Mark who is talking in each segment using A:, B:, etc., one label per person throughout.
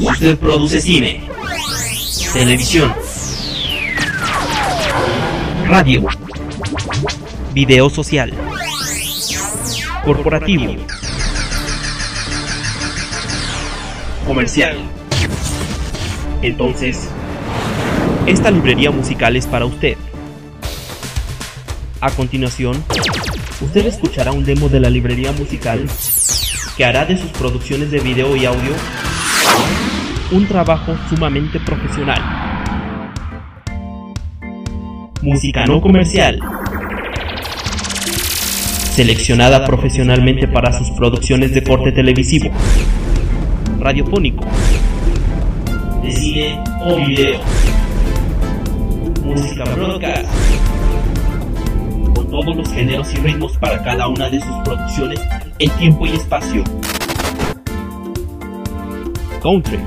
A: Usted produce cine, televisión, radio,
B: Video social. Corporativo.
A: comercial, entonces
B: Esta librería musical es para usted. A continuación, usted escuchará un demo de la librería musical que hará de sus producciones de video y audio un trabajo sumamente profesional. Música no comercial. Seleccionada profesionalmente para sus producciones de corte televisivo, radiofónico,
A: de cine o video, música broadcast, con todos los géneros y ritmos para cada una de sus producciones en tiempo y espacio.
B: Country.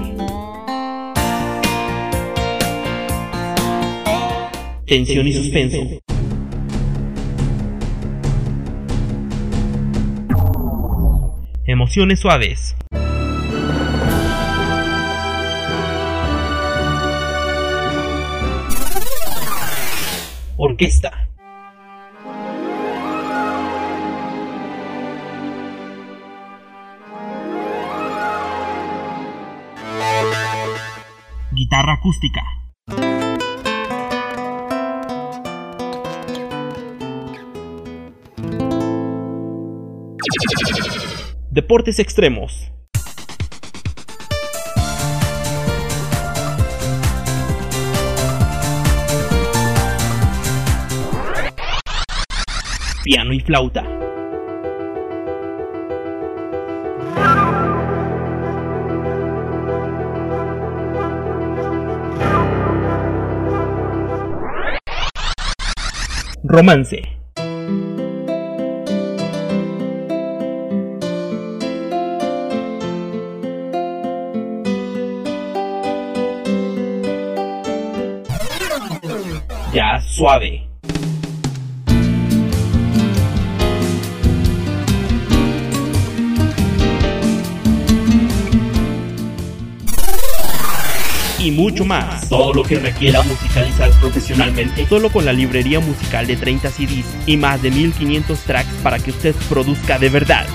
B: Tensión y suspenso. Emociones suaves.
A: Orquesta,
B: Guitarra acústica. Deportes extremos. Piano y flauta. Romance.
A: ya suave,
B: Y mucho más.
A: todo lo que requiera musicalizar profesionalmente.
B: Solo con la librería musical de 30 CDs y más de 1500 tracks para que usted produzca de verdad.